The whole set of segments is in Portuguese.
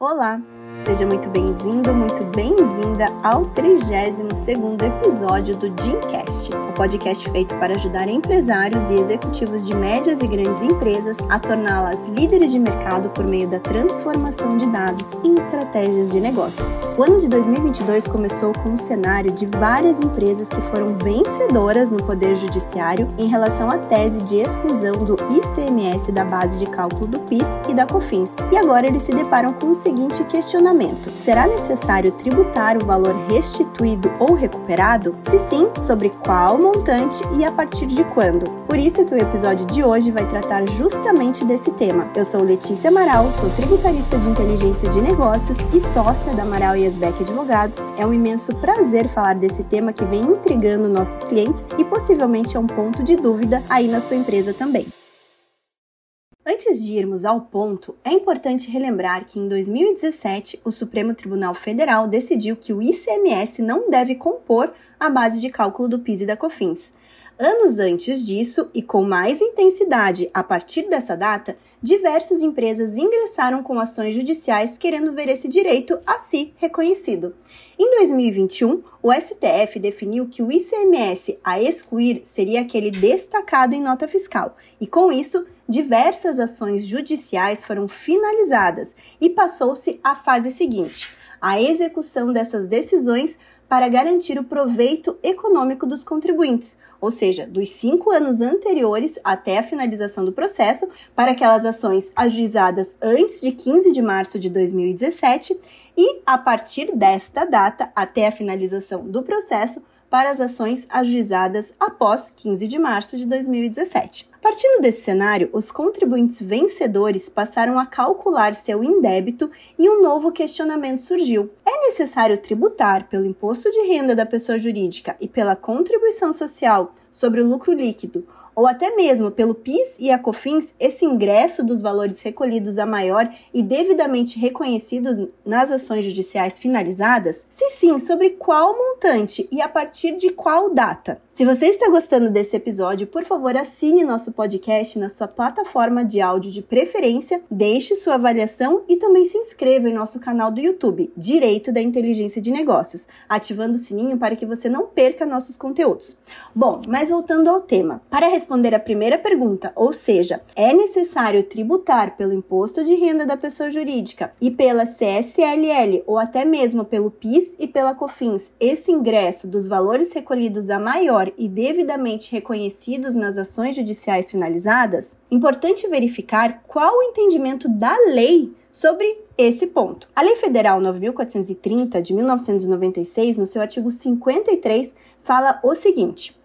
Olá, seja muito bem-vindo, muito bem-vinda ao 32º episódio do Dreamcast, o podcast feito para ajudar empresários e executivos de médias e grandes empresas a torná-las líderes de mercado por meio da transformação de dados em estratégias de negócios. O ano de 2022 começou com um cenário de várias empresas que foram vencedoras no Poder Judiciário em relação à tese de exclusão do ICMS da base de cálculo do PIS e da COFINS. E agora eles se deparam com o seguinte questionamento: será necessário tributar o valor restituído ou recuperado? Se sim, sobre qual montante e a partir de quando? Por isso que o episódio de hoje vai tratar justamente desse tema. Eu sou Letícia Amaral, sou tributarista de inteligência de negócios e sócia da Amaral e Esbeck Advogados. É um imenso prazer falar desse tema que vem intrigando nossos clientes e possivelmente é um ponto de dúvida aí na sua empresa também. Antes de irmos ao ponto, é importante relembrar que em 2017 o Supremo Tribunal Federal decidiu que o ICMS não deve compor a base de cálculo do PIS e da COFINS. Anos antes disso, e com mais intensidade a partir dessa data, diversas empresas ingressaram com ações judiciais querendo ver esse direito a si reconhecido. Em 2021, o STF definiu que o ICMS a excluir seria aquele destacado em nota fiscal, e com isso, diversas ações judiciais foram finalizadas e passou-se à fase seguinte, a execução dessas decisões para garantir o proveito econômico dos contribuintes, ou seja, dos cinco anos anteriores até a finalização do processo, para aquelas ações ajuizadas antes de 15 de março de 2017 e, a partir desta data, até a finalização do processo, para as ações ajuizadas após 15 de março de 2017. Partindo desse cenário, os contribuintes vencedores passaram a calcular seu indébito e um novo questionamento surgiu. É necessário tributar pelo imposto de renda da pessoa jurídica e pela contribuição social sobre o lucro líquido ou até mesmo pelo PIS e a COFINS, esse ingresso dos valores recolhidos a maior e devidamente reconhecidos nas ações judiciais finalizadas? Se sim, sobre qual montante e a partir de qual data? Se você está gostando desse episódio, por favor, assine nosso podcast na sua plataforma de áudio de preferência, deixe sua avaliação e também se inscreva em nosso canal do YouTube, Direito da Inteligência de Negócios, ativando o sininho para que você não perca nossos conteúdos. Bom, mas voltando ao tema. Para responder a primeira pergunta, ou seja, é necessário tributar pelo imposto de renda da pessoa jurídica e pela CSLL ou até mesmo pelo PIS e pela COFINS esse ingresso dos valores recolhidos a maior e devidamente reconhecidos nas ações judiciais finalizadas, importante verificar qual o entendimento da lei sobre esse ponto. A Lei Federal 9430 de 1996, no seu artigo 53, fala o seguinte: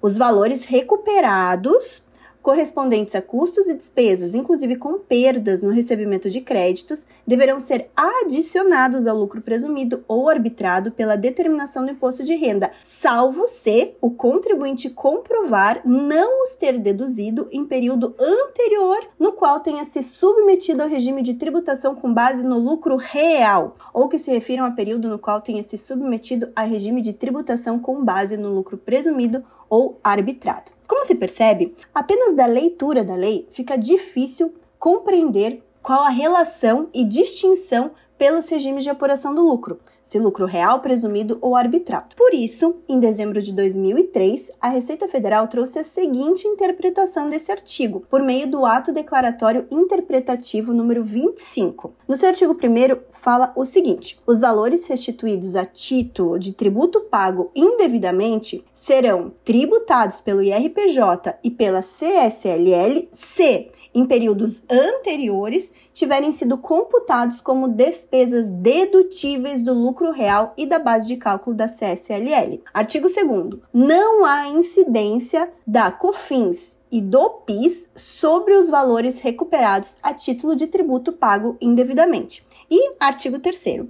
os valores recuperados correspondentes a custos e despesas, inclusive com perdas no recebimento de créditos, deverão ser adicionados ao lucro presumido ou arbitrado pela determinação do imposto de renda, salvo se o contribuinte comprovar não os ter deduzido em período anterior no qual tenha se submetido ao regime de tributação com base no lucro real, ou que se refiram a período no qual tenha se submetido a regime de tributação com base no lucro presumido ou arbitrado. Como se percebe, apenas da leitura da lei fica difícil compreender qual a relação e distinção pelos regimes de apuração do lucro, se lucro real, presumido ou arbitrado. Por isso, em dezembro de 2003, a Receita Federal trouxe a seguinte interpretação desse artigo, por meio do ato declaratório interpretativo número 25. No seu artigo 1 fala o seguinte: os valores restituídos a título de tributo pago indevidamente serão tributados pelo IRPJ e pela CSLL se em períodos anteriores tiverem sido computados como despesas dedutíveis do lucro real e da base de cálculo da CSLL. Artigo 2 Não há incidência da COFINS e do PIS sobre os valores recuperados a título de tributo pago indevidamente. E artigo 3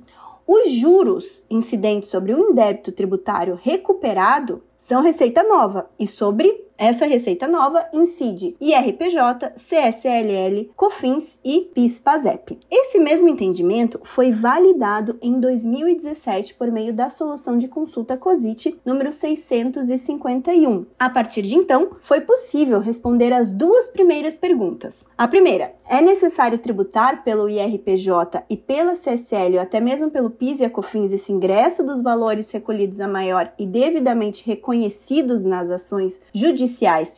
os juros incidentes sobre o indébito tributário recuperado são receita nova e sobre Essa receita nova incide IRPJ, CSLL, COFINS e PIS/PASEP. Esse mesmo entendimento foi validado em 2017 por meio da solução de consulta COSIT número 651. A partir de então, foi possível responder as duas primeiras perguntas. A primeira, é necessário tributar pelo IRPJ e pela CSL ou até mesmo pelo PIS e a COFINS esse ingresso dos valores recolhidos a maior e devidamente reconhecidos nas ações judiciais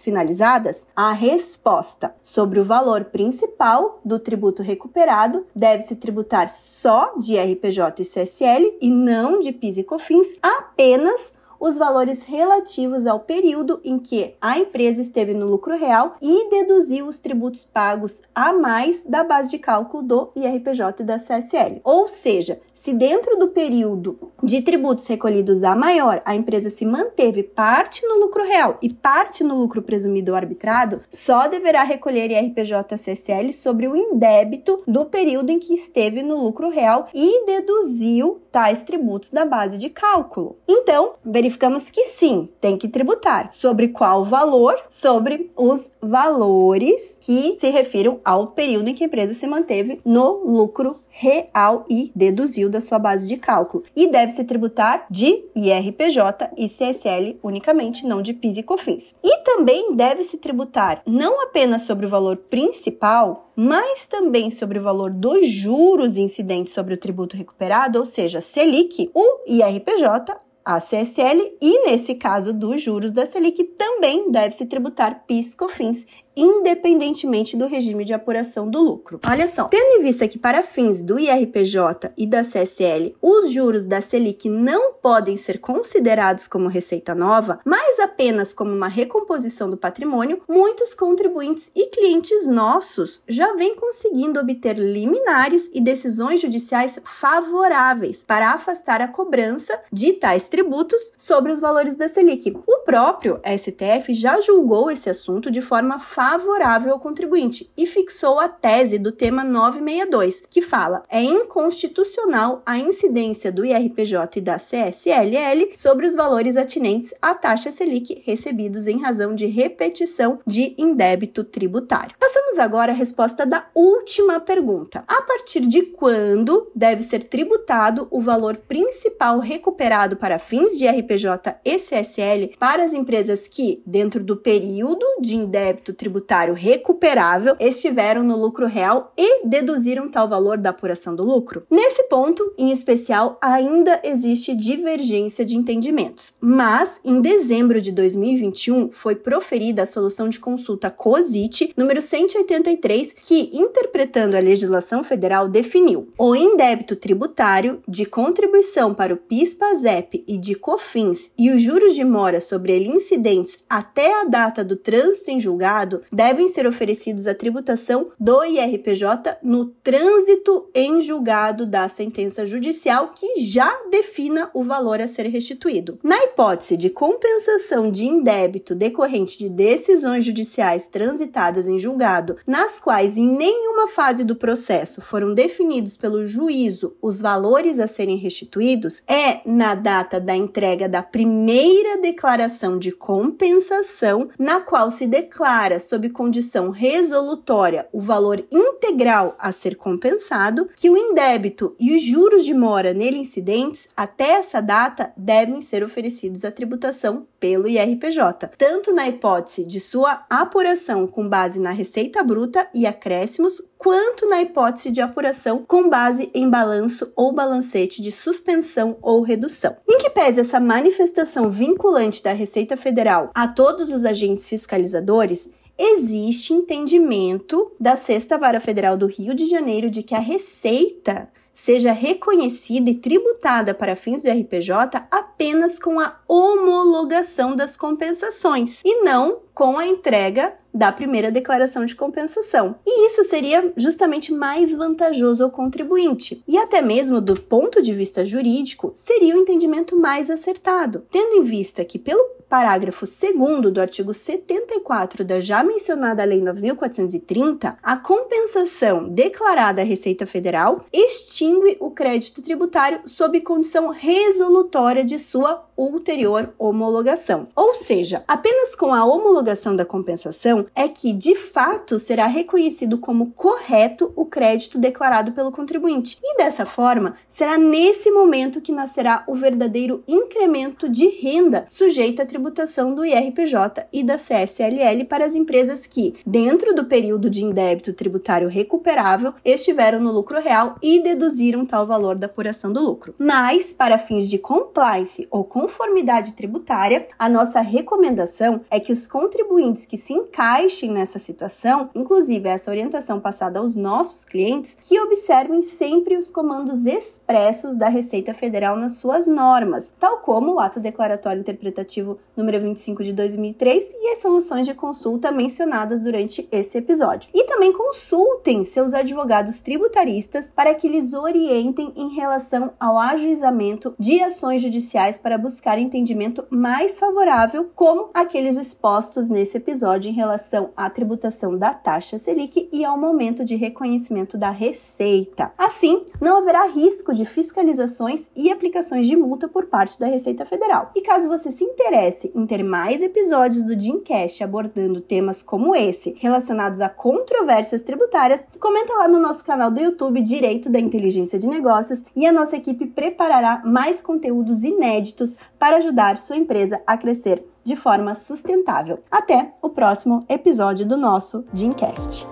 finalizadas? A resposta sobre o valor principal do tributo recuperado deve-se tributar só de IRPJ e CSL e não de PIS e COFINS apenas os valores relativos ao período em que a empresa esteve no lucro real e deduziu os tributos pagos a mais da base de cálculo do IRPJ e da CSL. Ou seja, se dentro do período de tributos recolhidos a maior a empresa se manteve parte no lucro real e parte no lucro presumido ou arbitrado, só deverá recolher IRPJ CSL sobre o indébito do período em que esteve no lucro real e deduziu tais tributos da base de cálculo. Então, verificamos que sim, tem que tributar. Sobre qual valor? Sobre os valores que se refiram ao período em que a empresa se manteve no lucro real e deduziu da sua base de cálculo. E deve-se tributar de IRPJ e CSL unicamente, não de PIS e COFINS. E também deve-se tributar não apenas sobre o valor principal, mas também sobre o valor dos juros incidentes sobre o tributo recuperado, ou seja, Selic, o IRPJ, a CSL e, nesse caso dos juros da Selic, também deve-se tributar PIS, COFINS independentemente do regime de apuração do lucro. Olha só, tendo em vista que para fins do IRPJ e da CSL, os juros da Selic não podem ser considerados como receita nova, mas apenas como uma recomposição do patrimônio, muitos contribuintes e clientes nossos já vêm conseguindo obter liminares e decisões judiciais favoráveis para afastar a cobrança de tais tributos sobre os valores da Selic. O próprio STF já julgou esse assunto de forma favorável favorável ao contribuinte e fixou a tese do tema 962, que fala: é inconstitucional a incidência do IRPJ e da CSLL sobre os valores atinentes à taxa Selic recebidos em razão de repetição de indébito tributário. Passamos agora à resposta da última pergunta. A partir de quando deve ser tributado o valor principal recuperado para fins de IRPJ e CSL para as empresas que, dentro do período de indébito tributário, tributário recuperável estiveram no lucro real e deduziram tal valor da apuração do lucro. Nesse ponto, em especial, ainda existe divergência de entendimentos, mas em dezembro de 2021 foi proferida a solução de consulta COSIT número 183, que, interpretando a legislação federal, definiu o indébito tributário de contribuição para o PIS/PASEP e de COFINS e os juros de mora sobre ele incidentes até a data do trânsito em julgado devem ser oferecidos à tributação do IRPJ no trânsito em julgado da sentença judicial que já defina o valor a ser restituído. Na hipótese de compensação de indébito decorrente de decisões judiciais transitadas em julgado, nas quais em nenhuma fase do processo foram definidos pelo juízo os valores a serem restituídos, é na data da entrega da primeira declaração de compensação, na qual se declara sob condição resolutória o valor integral a ser compensado, que o indébito e os juros de mora nele incidentes até essa data devem ser oferecidos à tributação pelo IRPJ, tanto na hipótese de sua apuração com base na receita bruta e acréscimos, quanto na hipótese de apuração com base em balanço ou balancete de suspensão ou redução. Em que pese essa manifestação vinculante da Receita Federal a todos os agentes fiscalizadores, existe entendimento da Sexta Vara Federal do Rio de Janeiro de que a receita seja reconhecida e tributada para fins do RPJ apenas com a homologação das compensações e não com a entrega da primeira declaração de compensação. E isso seria justamente mais vantajoso ao contribuinte. E até mesmo do ponto de vista jurídico, seria o entendimento mais acertado, tendo em vista que, pelo parágrafo 2 do artigo 74 da já mencionada Lei 9430, a compensação declarada à Receita Federal extingue o crédito tributário sob condição resolutória de sua ulterior homologação. Ou seja, apenas com a homologação da compensação é que, de fato, será reconhecido como correto o crédito declarado pelo contribuinte. E dessa forma, será nesse momento que nascerá o verdadeiro incremento de renda sujeita à tributação do IRPJ e da CSLL para as empresas que, dentro do período de indébito tributário recuperável, estiveram no lucro real e deduziram tal valor da apuração do lucro. Mas, para fins de compliance ou conformidade tributária, a nossa recomendação é que os contribuintes que se encaixem nessa situação, inclusive essa orientação passada aos nossos clientes, que observem sempre os comandos expressos da Receita Federal nas suas normas, tal como o ato declaratório interpretativo número 25 de 2003 e as soluções de consulta mencionadas durante esse episódio. E também consultem seus advogados tributaristas para que lhes orientem em relação ao ajuizamento de ações judiciais para buscar entendimento mais favorável, como aqueles expostos nesse episódio em relação à tributação da taxa Selic e ao momento de reconhecimento da receita. Assim, não haverá risco de fiscalizações e aplicações de multa por parte da Receita Federal. E caso você se interesse em ter mais episódios do Dimcast abordando temas como esse, relacionados a controvérsias tributárias, comenta lá no nosso canal do YouTube Direito da Inteligência de Negócios e a nossa equipe preparará mais conteúdos inéditos para ajudar sua empresa a crescer de forma sustentável. Até o próximo episódio do nosso Dreamcast.